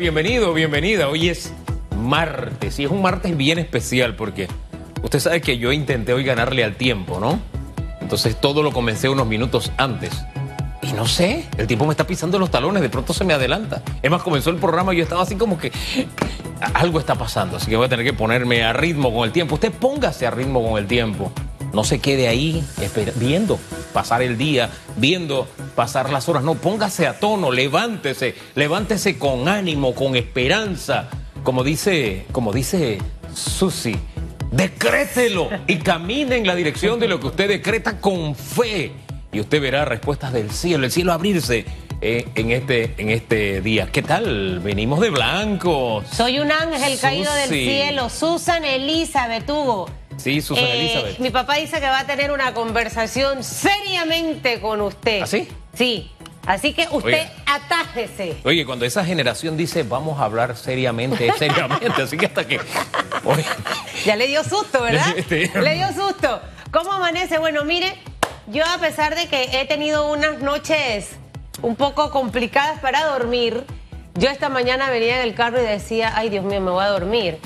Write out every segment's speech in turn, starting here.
Bienvenido, bienvenida. Hoy es martes y es un martes bien especial porque usted sabe que yo intenté hoy ganarle al tiempo, ¿no? Entonces todo lo comencé unos minutos antes. Y no sé, el tiempo me está pisando los talones, de pronto se me adelanta. Es más, comenzó el programa y yo estaba así como que algo está pasando, así que voy a tener que ponerme a ritmo con el tiempo. Usted póngase a ritmo con el tiempo. No se quede ahí viendo pasar el día, viendo pasar las horas. No, póngase a tono, levántese, levántese con ánimo, con esperanza. Como dice, como dice Susi, decrételo y camine en la dirección de lo que usted decreta con fe. Y usted verá respuestas del cielo, el cielo abrirse eh, en, este, en este día. ¿Qué tal? Venimos de blanco. Soy un ángel caído del cielo. Susan Elizabeth Hugo. Sí, Susan eh, Elizabeth. Mi papá dice que va a tener una conversación seriamente con usted. ¿Así? ¿Ah, sí. Así que usted atájese. Oye, cuando esa generación dice vamos a hablar seriamente, seriamente, así que hasta que. Ya le dio susto, ¿verdad? le dio susto. ¿Cómo amanece? Bueno, mire, yo a pesar de que he tenido unas noches un poco complicadas para dormir, yo esta mañana venía en el carro y decía, ay Dios mío, me voy a dormir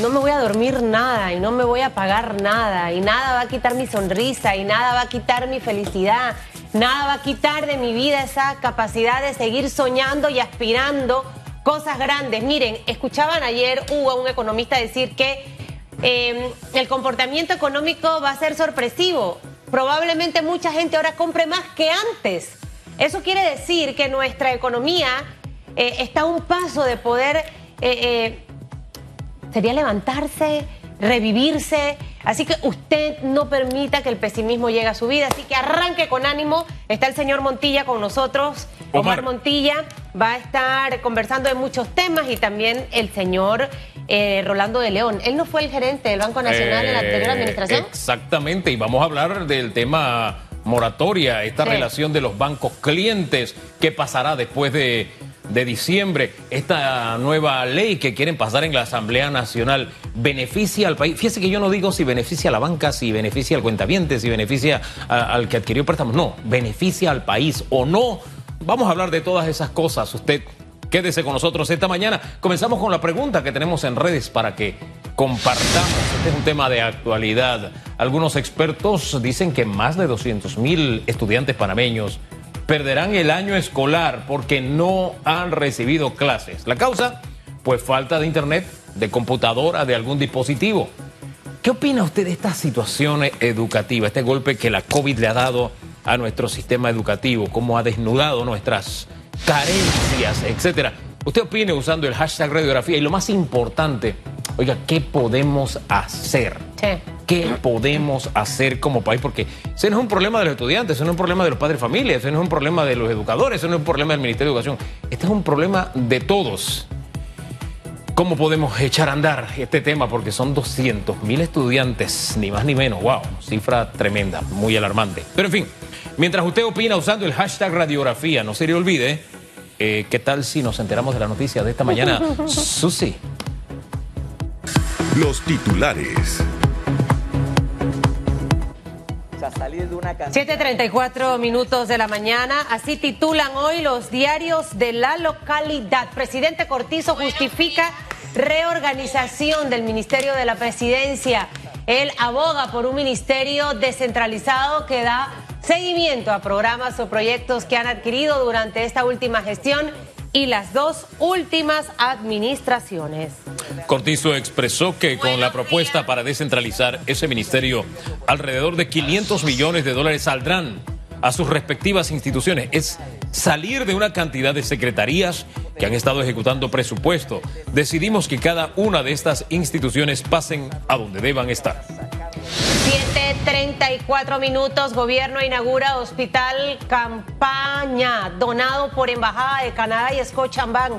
no me voy a dormir nada y no me voy a pagar nada y nada va a quitar mi sonrisa y nada va a quitar mi felicidad, nada va a quitar de mi vida esa capacidad de seguir soñando y aspirando cosas grandes. Miren, escuchaban ayer hubo a un economista decir que em, el comportamiento económico va a ser sorpresivo. Probablemente mucha gente ahora compre más que antes. Eso quiere decir que nuestra economía eh, está a un paso de poder eh, eh, sería levantarse, revivirse. Así que usted no permita que el pesimismo llegue a su vida. Así que arranque con ánimo. Está el señor Montilla con nosotros. Omar, Montilla va a estar conversando de muchos temas y también el señor eh, Rolando de León. Él no fue el gerente del Banco Nacional en la anterior eh, administración. Exactamente. Y vamos a hablar del tema moratoria, esta relación de los bancos clientes. ¿Qué pasará después de de diciembre, esta nueva ley que quieren pasar en la Asamblea Nacional beneficia al país. Fíjese que yo no digo si beneficia a la banca, si beneficia al cuentaviente, si beneficia al que adquirió préstamos. No, beneficia al país o no. Vamos a hablar de todas esas cosas. Usted quédese con nosotros esta mañana. Comenzamos con la pregunta que tenemos en redes para que compartamos. Este es un tema de actualidad. Algunos expertos dicen que más de 200 mil estudiantes panameños perderán el año escolar porque no han recibido clases. La causa, pues falta de internet, de computadora, de algún dispositivo. ¿Qué opina usted de esta situación educativa, este golpe que la COVID le ha dado a nuestro sistema educativo, cómo ha desnudado nuestras carencias, etcétera? Usted opine usando el hashtag radiografía y lo más importante, oiga, ¿qué podemos hacer? ¿Qué podemos hacer como país? Porque ese no es un problema de los estudiantes, ese no es un problema de los padres de familia, ese no es un problema de los educadores, ese no es un problema del Ministerio de Educación. Este es un problema de todos. ¿Cómo podemos echar a andar este tema? Porque son 200 mil estudiantes, ni más ni menos. ¡Wow! Cifra tremenda, muy alarmante. Pero en fin, mientras usted opina usando el hashtag radiografía, no se le olvide, eh, ¿qué tal si nos enteramos de la noticia de esta mañana? Susi. Los titulares. 7.34 minutos de la mañana, así titulan hoy los diarios de la localidad. Presidente Cortizo justifica reorganización del Ministerio de la Presidencia. Él aboga por un ministerio descentralizado que da seguimiento a programas o proyectos que han adquirido durante esta última gestión y las dos últimas administraciones. Cortizo expresó que con la propuesta para descentralizar ese ministerio, alrededor de 500 millones de dólares saldrán a sus respectivas instituciones. Es salir de una cantidad de secretarías que han estado ejecutando presupuesto. Decidimos que cada una de estas instituciones pasen a donde deban estar. 7.34 minutos, gobierno inaugura hospital campaña donado por Embajada de Canadá y Scotiabank.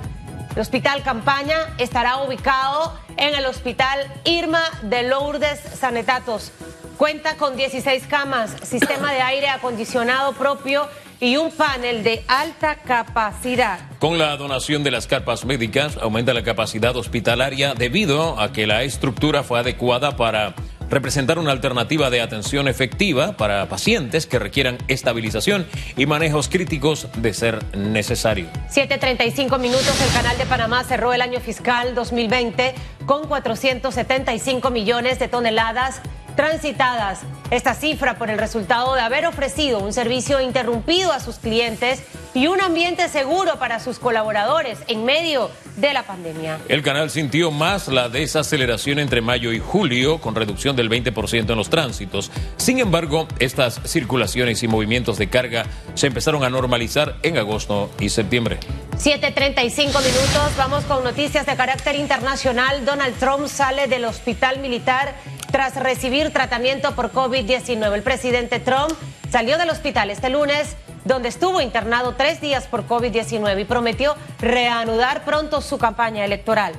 El hospital campaña estará ubicado en el hospital Irma de Lourdes Sanetatos. Cuenta con 16 camas, sistema de aire acondicionado propio y un panel de alta capacidad. Con la donación de las carpas médicas aumenta la capacidad hospitalaria debido a que la estructura fue adecuada para representar una alternativa de atención efectiva para pacientes que requieran estabilización y manejos críticos de ser necesario. 7.35 minutos, el Canal de Panamá cerró el año fiscal 2020 con 475 millones de toneladas transitadas. Esta cifra por el resultado de haber ofrecido un servicio interrumpido a sus clientes y un ambiente seguro para sus colaboradores en medio de la pandemia. El canal sintió más la desaceleración entre mayo y julio, con reducción del 20% en los tránsitos. Sin embargo, estas circulaciones y movimientos de carga se empezaron a normalizar en agosto y septiembre. 7.35 minutos, vamos con noticias de carácter internacional. Donald Trump sale del hospital militar tras recibir tratamiento por COVID-19. El presidente Trump salió del hospital este lunes, donde estuvo internado tres días por COVID-19 y prometió reanudar pronto su campaña electoral.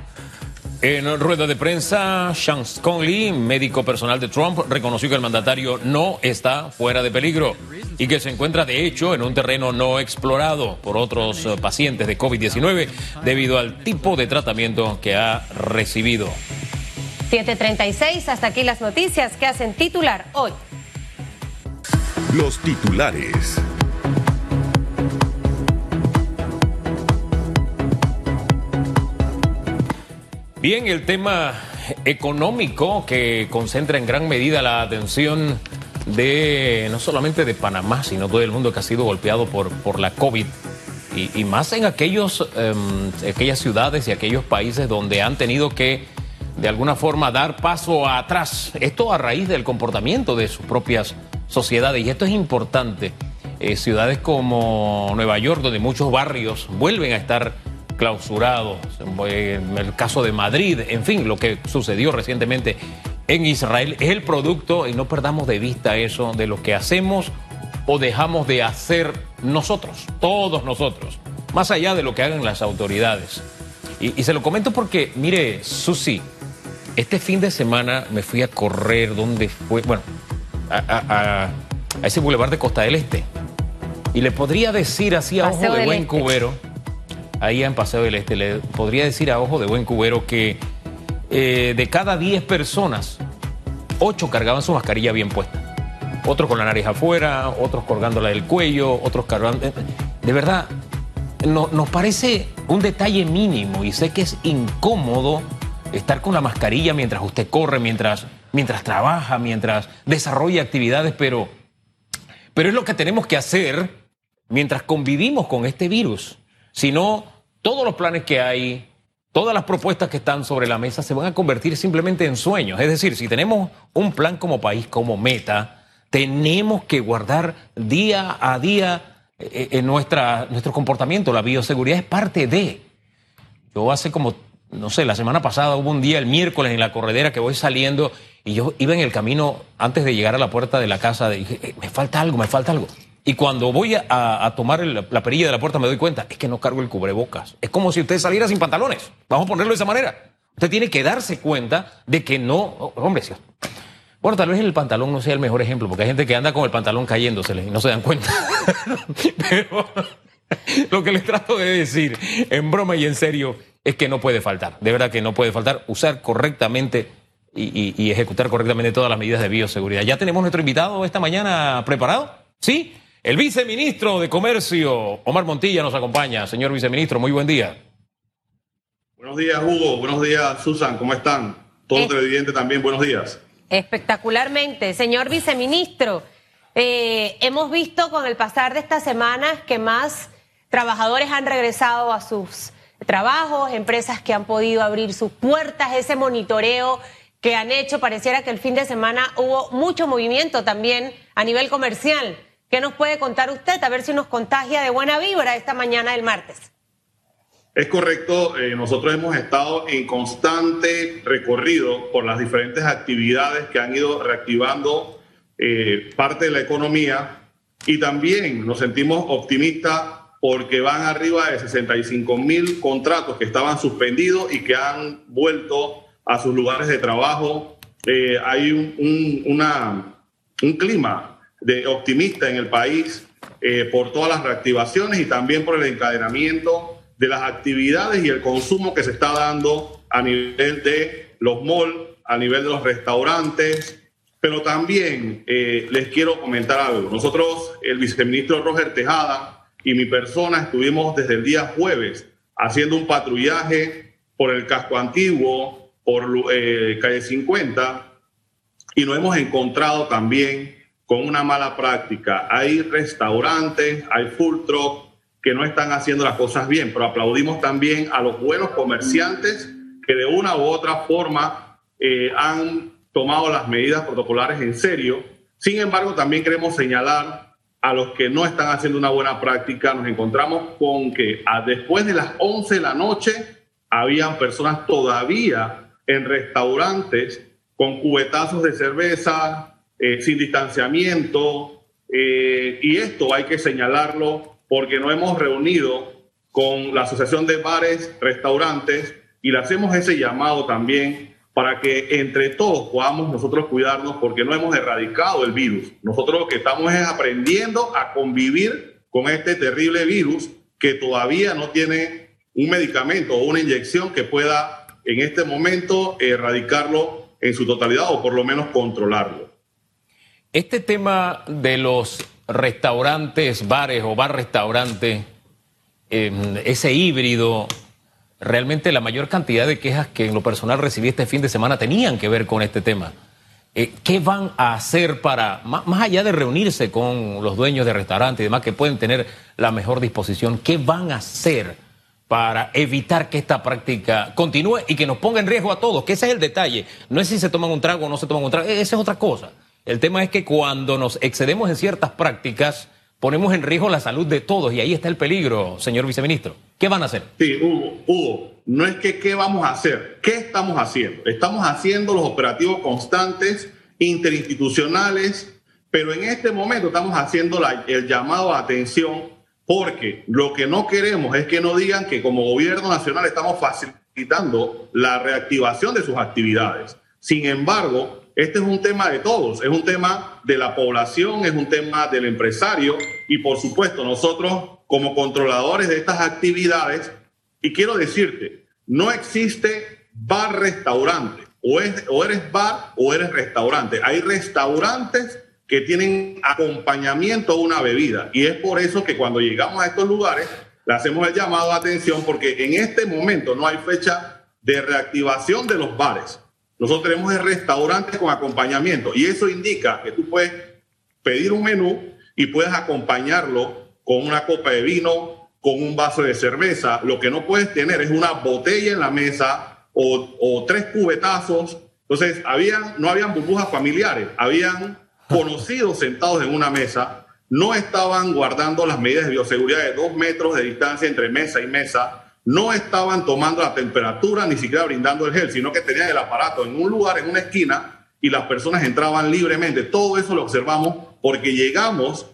En rueda de prensa, Sean Conley, médico personal de Trump, reconoció que el mandatario no está fuera de peligro y que se encuentra de hecho en un terreno no explorado por otros eh, pacientes de COVID-19 debido al tipo de tratamiento que ha recibido. 736, hasta aquí las noticias que hacen titular hoy. Los titulares. Bien, el tema económico que concentra en gran medida la atención de no solamente de Panamá, sino todo el mundo que ha sido golpeado por, por la COVID. Y, más en aquellos, em, aquellas ciudades y aquellos países donde han tenido que de alguna forma dar paso atrás. Esto a raíz del comportamiento de sus propias sociedades. Y esto es importante. Eh, ciudades como Nueva York, donde muchos barrios vuelven a estar clausurados. En el caso de Madrid, en fin, lo que sucedió recientemente en Israel es el producto, y no perdamos de vista eso, de lo que hacemos o dejamos de hacer nosotros, todos nosotros, más allá de lo que hagan las autoridades. Y, y se lo comento porque, mire, Susi, este fin de semana me fui a correr, ¿dónde fue? Bueno, a, ese bulevar de Costa del Este. Y le podría decir así a ojo de buen este. cubero, ahí en Paseo del Este, le podría decir a ojo de buen cubero que eh, de cada 10 personas, 8 cargaban su mascarilla bien puesta. Otros con la nariz afuera, otros colgándola del cuello, otros cargando... Eh, de verdad, no, nos parece un detalle mínimo y sé que es incómodo estar con la mascarilla mientras usted corre, mientras, mientras trabaja, mientras desarrolla actividades, pero, pero es lo que tenemos que hacer mientras convivimos con este virus. Si no, todos los planes que hay, todas las propuestas que están sobre la mesa se van a convertir simplemente en sueños. Es decir, si tenemos un plan como país, como meta, tenemos que guardar día a día eh, en nuestra, nuestro comportamiento. La bioseguridad es parte de. Yo hace como no sé, la semana pasada hubo un día, el miércoles, en la corredera que voy saliendo y yo iba en el camino antes de llegar a la puerta de la casa, dije, eh, me falta algo, me falta algo. Y cuando voy a, tomar la perilla de la puerta me doy cuenta, es que no cargo el cubrebocas. Es como si usted saliera sin pantalones. Vamos a ponerlo de esa manera. Usted tiene que darse cuenta de que no, oh, hombre, bueno, tal vez el pantalón no sea el mejor ejemplo, porque hay gente que anda con el pantalón cayéndosele y no se dan cuenta. Pero lo que les trato de decir, en broma y en serio, es que no puede faltar. De verdad que no puede faltar usar correctamente y, ejecutar correctamente todas las medidas de bioseguridad. ¿Ya tenemos nuestro invitado esta mañana preparado? ¿Sí? El viceministro de Comercio, Omar Montilla, nos acompaña. Señor viceministro, muy buen día. Buenos días, Hugo. Buenos días, Susan. ¿Cómo están? Todo eh, televidente también, buenos días. Espectacularmente. Señor viceministro, eh, hemos visto con el pasar de estas semanas que más trabajadores han regresado a sus trabajos, empresas que han podido abrir sus puertas, ese monitoreo que han hecho. Pareciera que el fin de semana hubo mucho movimiento también a nivel comercial. ¿Qué nos puede contar usted? A ver si nos contagia de buena vibra esta mañana del martes. Es correcto, eh, nosotros hemos estado en constante recorrido por las diferentes actividades que han ido reactivando eh, parte de la economía y también nos sentimos optimistas porque van arriba de 65 mil contratos que estaban suspendidos y que han vuelto a sus lugares de trabajo. Eh, hay un, una, un, clima de optimista en el país eh, por todas las reactivaciones y también por el encadenamiento de las actividades y el consumo que se está dando a nivel de los malls, a nivel de los restaurantes, Pero también eh, les quiero comentar algo. Nosotros, el viceministro Roger Tejada y mi persona estuvimos desde el día jueves haciendo un patrullaje por el casco antiguo, por eh, calle 50, y nos hemos encontrado también con una mala práctica. Hay restaurantes, hay full truck que no están haciendo las cosas bien, pero aplaudimos también a los buenos comerciantes que de una u otra forma eh, han tomado las medidas protocolares en serio. Sin embargo, también queremos señalar a los que no están haciendo una buena práctica. Nos encontramos con que después de las 11 de la noche habían personas todavía en restaurantes con cubetazos de cerveza, eh, sin distanciamiento. Eh, y esto hay que señalarlo porque no hemos reunido con la Asociación de Bares, Restaurantes y le hacemos ese llamado también para que entre todos podamos nosotros cuidarnos porque no hemos erradicado el virus. Nosotros lo que estamos es aprendiendo a convivir con este terrible virus que todavía no tiene un medicamento o una inyección que pueda en este momento erradicarlo en su totalidad o por lo menos controlarlo. Este tema de los restaurantes, bares o bar-restaurante, em, ese híbrido, realmente la mayor cantidad de quejas que en lo personal recibí este fin de semana tenían que ver con este tema. Eh, ¿Qué van a hacer para, más, allá de reunirse con los dueños de restaurantes y demás que pueden tener la mejor disposición, qué van a hacer para evitar que esta práctica continúe y que nos ponga en riesgo a todos? Que ese es el detalle. No es si se toman un trago o no se toman un trago, esa es otra cosa. El tema es que cuando nos excedemos en ciertas prácticas, ponemos en riesgo la salud de todos y ahí está el peligro, señor viceministro. ¿Qué van a hacer? Sí, Hugo, Hugo, no es que qué vamos a hacer, ¿qué estamos haciendo? Estamos haciendo los operativos constantes, interinstitucionales, pero en este momento estamos haciendo el llamado a atención porque lo que no queremos es que no digan que como gobierno nacional estamos facilitando la reactivación de sus actividades. Sin embargo, este es un tema de todos, es un tema de la población, es un tema del empresario y por supuesto nosotros como controladores de estas actividades, y quiero decirte, no existe bar-restaurante, o, o eres bar o eres restaurante. Hay restaurantes que tienen acompañamiento a una bebida y es por eso que cuando llegamos a estos lugares le hacemos el llamado a atención porque en este momento no hay fecha de reactivación de los bares. Nosotros tenemos el restaurante con acompañamiento y eso indica que tú puedes pedir un menú y puedes acompañarlo con una copa de vino, con un vaso de cerveza. Lo que no puedes tener es una botella en la mesa o, tres cubetazos. Entonces, habían, no habían burbujas familiares, habían conocidos sentados en una mesa, no estaban guardando las medidas de bioseguridad de dos metros de distancia entre mesa y mesa no estaban tomando la temperatura ni siquiera brindando el gel, sino que tenían el aparato en un lugar, en una esquina, y las personas entraban libremente. Todo eso lo observamos porque llegamos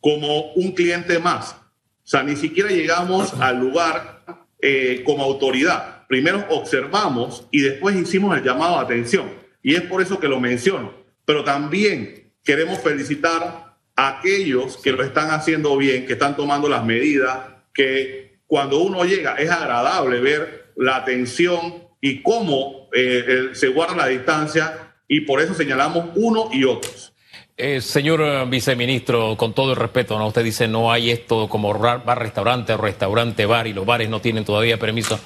como un cliente más. O sea, ni siquiera llegamos al lugar eh, como autoridad. Primero observamos y después hicimos el llamado a atención. Y es por eso que lo menciono. Pero también queremos felicitar a aquellos que lo están haciendo bien, que están tomando las medidas, que cuando uno llega es agradable ver la atención y cómo eh, se guarda la distancia y por eso señalamos uno y otros. Eh, señor eh, viceministro, con todo el respeto, ¿no? usted dice no hay esto como bar, restaurante o restaurante bar y los bares no tienen todavía permiso.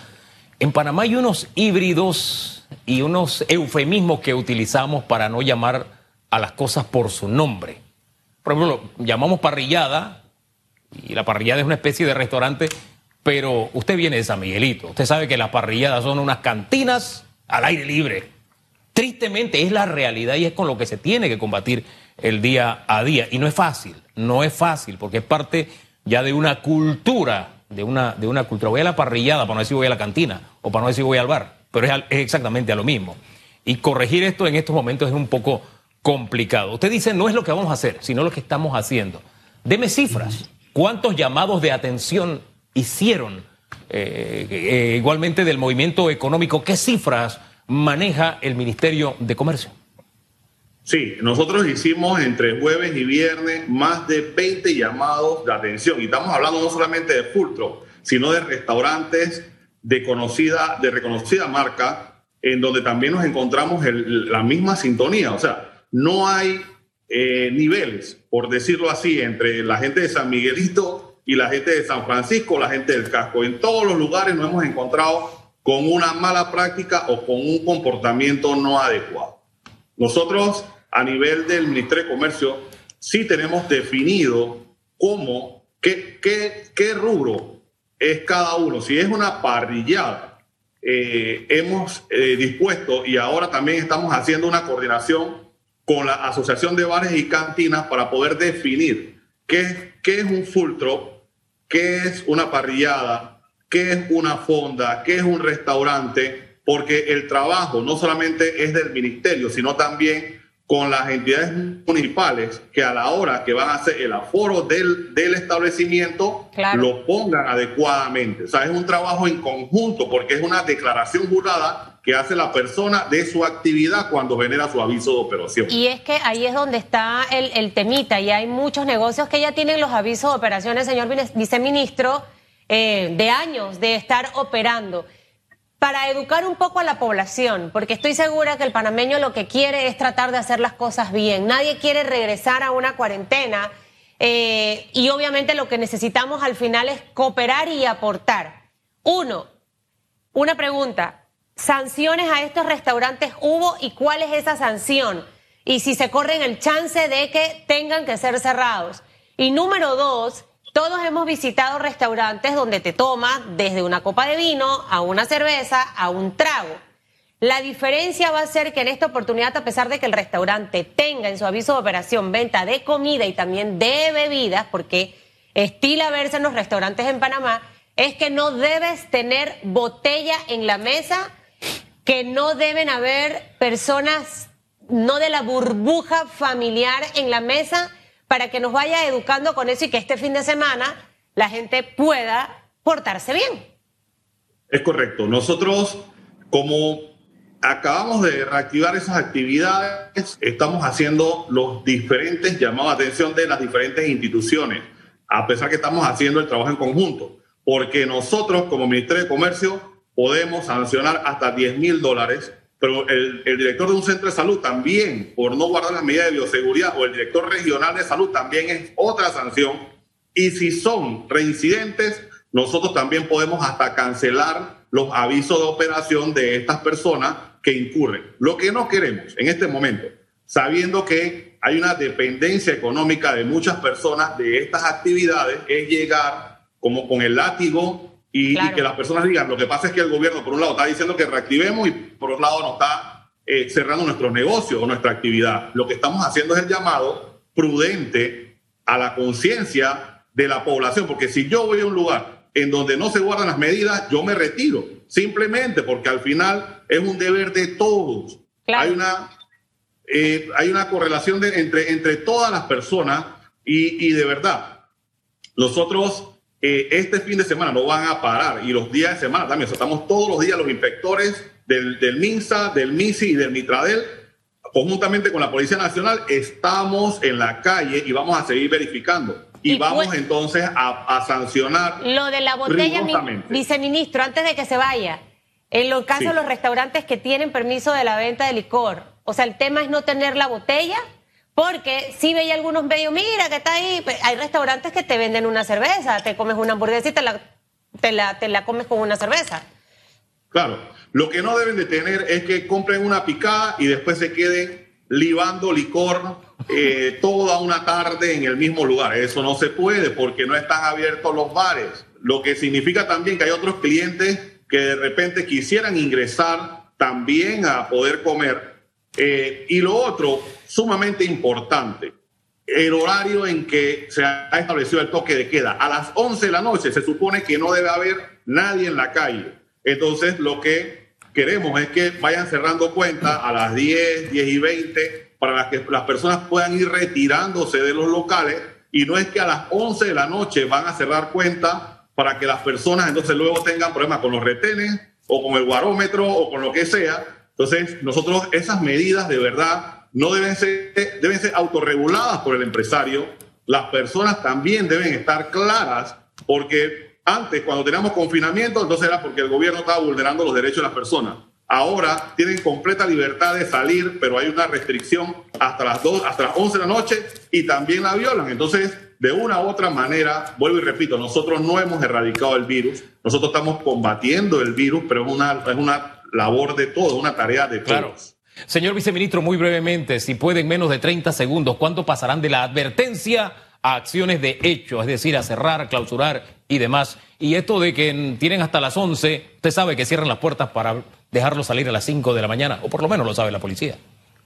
En Panamá hay unos híbridos y unos eufemismos que utilizamos para no llamar a las cosas por su nombre. Por ejemplo, llamamos parrillada y la parrillada es una especie de restaurante pero usted viene de San Miguelito, usted sabe que las parrilladas son unas cantinas al aire libre. Tristemente es la realidad y es con lo que se tiene que combatir el día a día. Y no es fácil, no es fácil, porque es parte ya de una cultura, de una, de una cultura. Voy a la parrillada para no decir voy a la cantina o para no decir voy al bar, pero es, es exactamente a lo mismo. Y corregir esto en estos momentos es un poco complicado. Usted dice no es lo que vamos a hacer, sino lo que estamos haciendo. Deme cifras. ¿Cuántos llamados de atención hicieron eh, eh, igualmente del movimiento económico. ¿Qué cifras maneja el Ministerio de Comercio? Sí, nosotros hicimos entre jueves y viernes más de 20 llamados de atención y estamos hablando no solamente de Fultro, sino de restaurantes de conocida, de reconocida marca, en donde también nos encontramos la misma sintonía. O sea, no hay eh, niveles, por decirlo así, entre la gente de San Miguelito y la gente de San Francisco, la gente del casco. En todos los lugares nos hemos encontrado con una mala práctica o con un comportamiento no adecuado. Nosotros, a nivel del Ministerio de Comercio, sí tenemos definido cómo, qué, qué, qué rubro es cada uno. Si es una parrillada, eh, hemos eh, dispuesto y ahora también estamos haciendo una coordinación con la Asociación de Bares y Cantinas para poder definir qué, qué es un full qué es una parrillada, qué es una fonda, qué es un restaurante, porque el trabajo no solamente es del ministerio, sino también con las entidades municipales que a la hora que van a hacer el aforo del, del establecimiento lo pongan adecuadamente. O sea, es un trabajo en conjunto porque es una declaración jurada que hace la persona de su actividad cuando genera su aviso de operación. Y es que ahí es donde está el, el temita y hay muchos negocios que ya tienen los avisos de operaciones, señor viceministro, eh, de años de estar operando para educar un poco a la población, porque estoy segura que el panameño lo que quiere es tratar de hacer las cosas bien. Nadie quiere regresar a una cuarentena eh, y obviamente lo que necesitamos al final es cooperar y aportar. Uno, una pregunta, ¿sanciones a estos restaurantes hubo y cuál es esa sanción? Y si se corren el chance de que tengan que ser cerrados. Y número dos, todos hemos visitado restaurantes donde te tomas desde una copa de vino a una cerveza a un trago. La diferencia va a ser que en esta oportunidad, a pesar de que el restaurante tenga en su aviso de operación venta de comida y también de bebidas, porque estila verse en los restaurantes en Panamá, es que no debes tener botella en la mesa, que no deben haber personas no de la burbuja familiar en la mesa para que nos vaya educando con eso y que este fin de semana la gente pueda portarse bien. Es correcto. Nosotros, como acabamos de reactivar esas actividades, estamos haciendo los diferentes llamados de atención de las diferentes instituciones, a pesar que estamos haciendo el trabajo en conjunto, porque nosotros como Ministerio de Comercio podemos sancionar hasta 10 mil dólares pero el, director de un centro de salud también, por no guardar las medidas de bioseguridad, o el director regional de salud también es otra sanción. Y si son reincidentes, nosotros también podemos hasta cancelar los avisos de operación de estas personas que incurren. Lo que no queremos en este momento, sabiendo que hay una dependencia económica de muchas personas de estas actividades, es llegar como con el látigo y, que las personas digan, lo que pasa es que el gobierno, por un lado, está diciendo que reactivemos y por otro lado, nos está eh, cerrando nuestros negocios o nuestra actividad. Lo que estamos haciendo es el llamado prudente a la conciencia de la población, porque si yo voy a un lugar en donde no se guardan las medidas, yo me retiro, simplemente porque al final es un deber de todos. Hay, una, eh, hay una correlación de, entre, entre todas las personas y, y de verdad, nosotros eh, este fin de semana no van a parar y los días de semana también. estamos todos los días los inspectores del, del MINSA, del MISI y del Mitradel, conjuntamente con la Policía Nacional, estamos en la calle y vamos a seguir verificando. Y, vamos entonces a, sancionar. Lo de la botella, viceministro, antes de que se vaya, en los casos de los restaurantes que tienen permiso de la venta de licor, o sea, el tema es no tener la botella porque si veía algunos medios, mira que está ahí, hay restaurantes que te venden una cerveza, te comes una hamburguesa y te la, te la, te la comes con una cerveza. Claro, lo que no deben de tener es que compren una picada y después se queden libando licor eh, toda una tarde en el mismo lugar. Eso no se puede porque no están abiertos los bares. Lo que significa también que hay otros clientes que de repente quisieran ingresar también a poder comer eh, y lo otro, sumamente importante, el horario en que se ha establecido el toque de queda. A las 11 de la noche se supone que no debe haber nadie en la calle. Entonces, lo que queremos es que vayan cerrando cuentas a las 10, 10 y 20 para que las personas puedan ir retirándose de los locales y no es que a las 11 de la noche van a cerrar cuentas para que las personas entonces luego tengan problemas con los retenes o con el guarómetro o con lo que sea entonces, nosotros esas medidas de verdad no deben ser, deben ser autorreguladas por el empresario. Las personas también deben estar claras porque antes, cuando teníamos confinamiento, entonces era porque el gobierno estaba vulnerando los derechos de las personas. ahora tienen completa libertad de salir, pero hay una restricción hasta las, dos, hasta las 11 de la noche y también la violan. Entonces, de una u otra manera, vuelvo y repito, nosotros no hemos erradicado el virus, nosotros estamos combatiendo el virus, pero es una, es una labor de todos, una tarea de todos. Señor viceministro, muy brevemente, si pueden menos de 30 segundos, ¿cuánto pasarán de la advertencia a acciones de hecho, es decir, a cerrar, clausurar y demás? Y esto de que tienen hasta las 11, usted sabe que cierran las puertas para dejarlo salir a las 5 de la mañana, o por lo menos lo sabe la policía.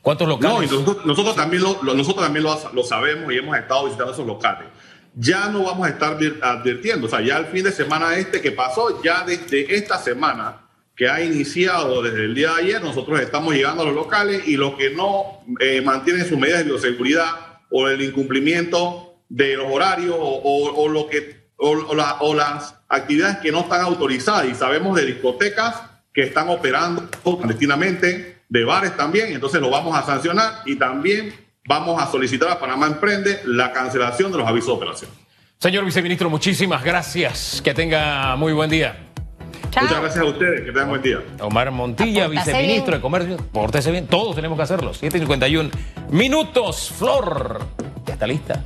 ¿Cuántos locales? No, nosotros, también, lo, nosotros también lo, sabemos y hemos estado visitando esos locales. Ya no vamos a estar advirtiendo, o sea, ya el fin de semana este que pasó, ya desde esta semana que ha iniciado desde el día de ayer, nosotros estamos llegando a los locales y los que no eh, mantienen sus medidas de bioseguridad o el incumplimiento de los horarios o, lo que, o, las actividades que no están autorizadas y sabemos de discotecas que están operando clandestinamente de bares también, entonces lo vamos a sancionar y también vamos a solicitar a Panamá Emprende la cancelación de los avisos de operación. Señor viceministro, muchísimas gracias. Que tenga muy buen día. Muchas gracias a ustedes. Que tengan buen día. Omar Montilla, viceministro de Comercio. Pórtese bien. Todos tenemos que hacerlo. 7.51 minutos. Flor. Ya está lista.